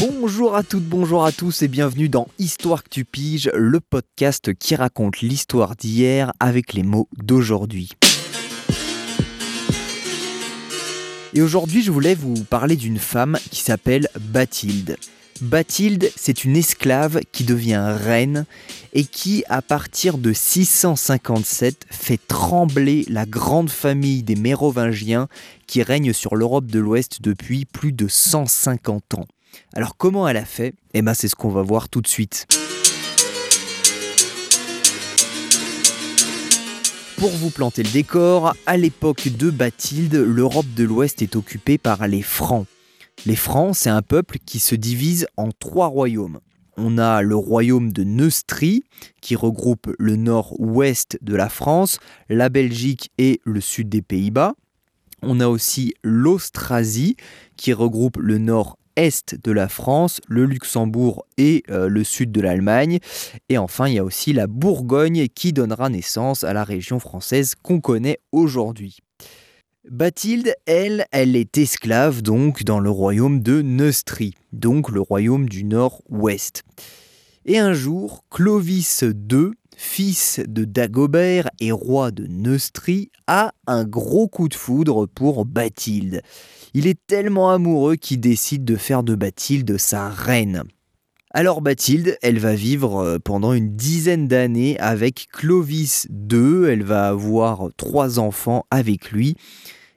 Bonjour à toutes, bonjour à tous et bienvenue dans Histoire que tu piges, le podcast qui raconte l'histoire d'hier avec les mots d'aujourd'hui. Et aujourd'hui, je voulais vous parler d'une femme qui s'appelle Bathilde. Bathilde, c'est une esclave qui devient reine et qui, à partir de 657, fait trembler la grande famille des Mérovingiens qui règne sur l'Europe de l'Ouest depuis plus de 150 ans. Alors comment elle a fait? Eh bien c'est ce qu'on va voir tout de suite. Pour vous planter le décor, à l'époque de Bathilde, l'Europe de l'Ouest est occupée par les Francs. Les Francs, c'est un peuple qui se divise en trois royaumes. On a le royaume de Neustrie, qui regroupe le nord-ouest de la France, la Belgique et le sud des Pays-Bas. On a aussi l'Austrasie, qui regroupe le nord-est de la France, le Luxembourg et euh, le sud de l'Allemagne. Et enfin, il y a aussi la Bourgogne qui donnera naissance à la région française qu'on connaît aujourd'hui. Bathilde, elle, elle est esclave donc dans le royaume de Neustrie, donc le royaume du nord-ouest. Et un jour, Clovis II, fils de Dagobert et roi de Neustrie, a un gros coup de foudre pour Bathilde. Il est tellement amoureux qu'il décide de faire de Bathilde sa reine. Alors Bathilde, elle va vivre euh, pendant une dizaine d'années avec Clovis II, elle va avoir trois enfants avec lui.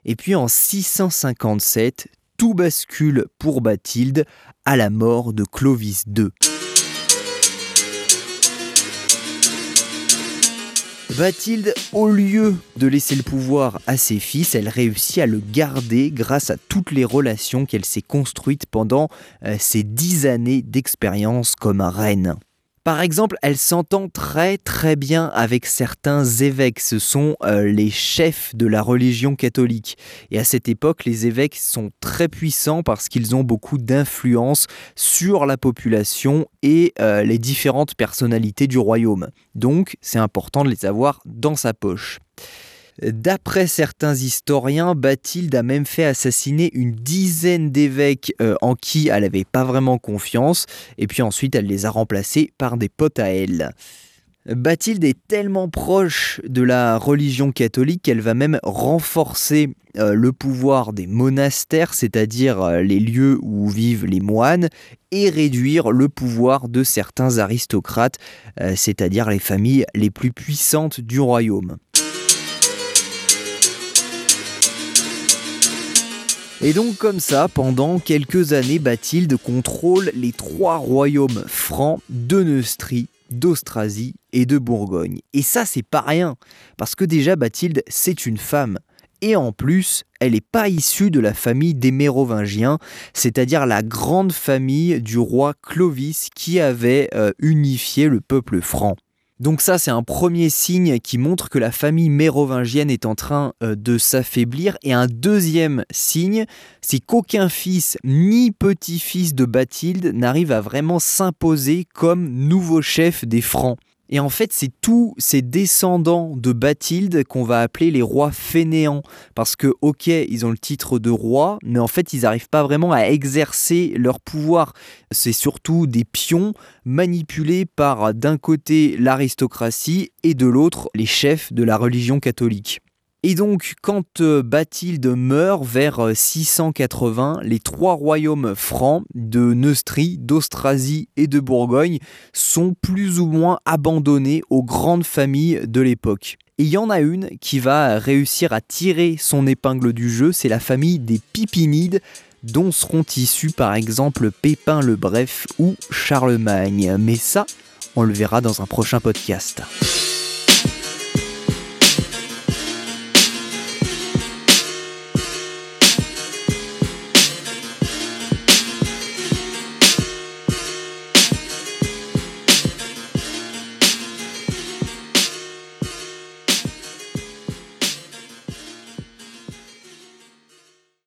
Et puis en 657, tout bascule pour Bathilde à la mort de Clovis II. Bathilde, au lieu de laisser le pouvoir à ses fils, elle réussit à le garder grâce à toutes les relations qu'elle s'est construites pendant euh, ces dix années d'expérience comme reine? Par exemple, elle s'entend très très bien avec certains évêques, ce sont euh, les chefs de la religion catholique. Et à cette époque, les évêques sont très puissants parce qu'ils ont beaucoup d'influence sur la population et euh, les différentes personnalités du royaume. Donc c'est important de les avoir dans sa poche. D'après certains historiens, Bathilde a même fait assassiner une dizaine d'évêques euh, en qui elle n'avait pas vraiment confiance, et puis ensuite elle les a remplacés par des potes à elle. Bathilde est tellement proche de la religion catholique qu'elle va même renforcer euh, le pouvoir des monastères, c'est-à-dire euh, les lieux où vivent les moines, et réduire le pouvoir de certains aristocrates, c'est-à-dire les familles les plus puissantes du royaume. Et donc comme ça, pendant quelques années, Bathilde contrôle les trois royaumes francs de Neustrie, d'Austrasie et de Bourgogne. Et ça, c'est pas rien, parce que déjà Bathilde, c'est une femme. Et en plus, elle n'est pas issue de la famille des Mérovingiens, c'est-à-dire la grande famille du roi Clovis qui avait euh, unifié le peuple franc. Donc ça, c'est un premier signe qui montre que la famille mérovingienne est en train euh, de s'affaiblir. Et un deuxième signe, c'est qu'aucun fils ni petit-fils de Bathilde n'arrive à vraiment s'imposer comme nouveau chef des Francs. Et en fait, c'est tous ces descendants de Bathilde qu'on va appeler les rois fainéants. Parce que, ok, ils ont le titre de roi, mais en fait, ils n'arrivent pas vraiment à exercer leur pouvoir. C'est surtout des pions manipulés par, d'un côté, l'aristocratie et de l'autre, les chefs de la religion catholique. Et donc, quand euh, Bathilde meurt vers 680, euh, les trois royaumes francs de Neustrie, d'Austrasie et de Bourgogne sont plus ou moins abandonnés aux grandes familles de l'époque. Et il y en a une qui va réussir à tirer son épingle du jeu, c'est la famille des Pipinides, dont seront issus par exemple Pépin le Bref ou Charlemagne. Mais ça, on le verra dans un prochain podcast.